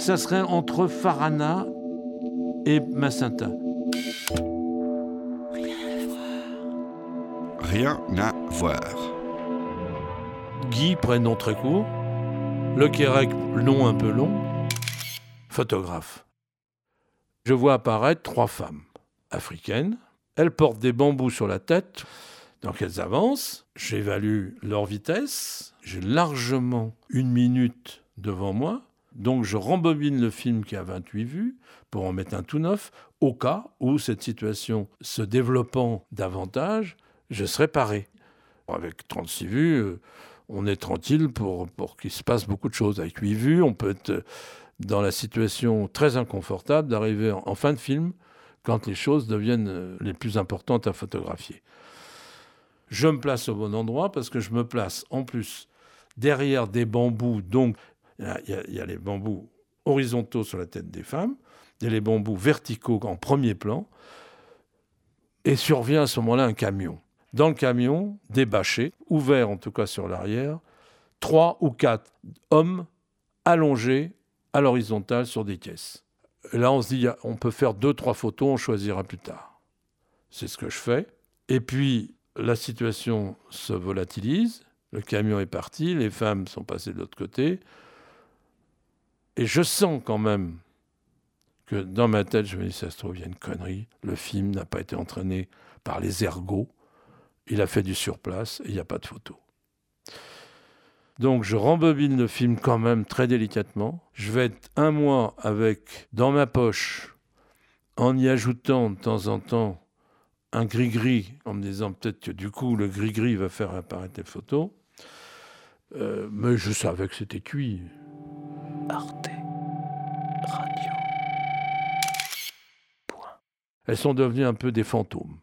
ça serait entre Farana et Massinta. Rien à voir. Guy, prénom très court. Le Quérec, nom un peu long. Photographe. Je vois apparaître trois femmes africaines. Elles portent des bambous sur la tête. Donc elles avancent. J'évalue leur vitesse. J'ai largement une minute devant moi. Donc je rembobine le film qui a 28 vues pour en mettre un tout neuf, au cas où cette situation se développant davantage, je serai paré. Avec 36 vues, euh, on est tranquille pour, pour qu'il se passe beaucoup de choses. Avec 8 vues, on peut être dans la situation très inconfortable d'arriver en, fin de film quand les choses deviennent euh, les plus importantes à photographier. Je me place au bon endroit parce que je me place en plus derrière des bambous, donc il y, a les bambous horizontaux sur la tête des femmes, il y a les bambous verticaux en premier plan, et survient à ce moment-là un camion. Dans le camion, des bâchés, ouverts en tout cas sur l'arrière, trois ou quatre hommes allongés à l'horizontale sur des caisses. Là, on se dit, on peut faire deux, trois photos, on choisira plus tard. C'est ce que je fais. Et puis, la situation se volatilise, le camion est parti, les femmes sont passées de l'autre côté, et je sens quand même que dans ma tête, je me dis, ça se trouve, il y a une connerie. Le film n'a pas été entraîné par les ergots. Il a fait du surplace et il n'y a pas de photo. Donc je rembobine le film quand même très délicatement. Je vais être un mois avec dans ma poche, en y ajoutant de temps en temps un gris-gris, en me disant peut-être que du coup le gris-gris va faire apparaître les photos. Euh, mais je savais que c'était cuit. Arte Radio. Elles sont devenues un peu des fantômes.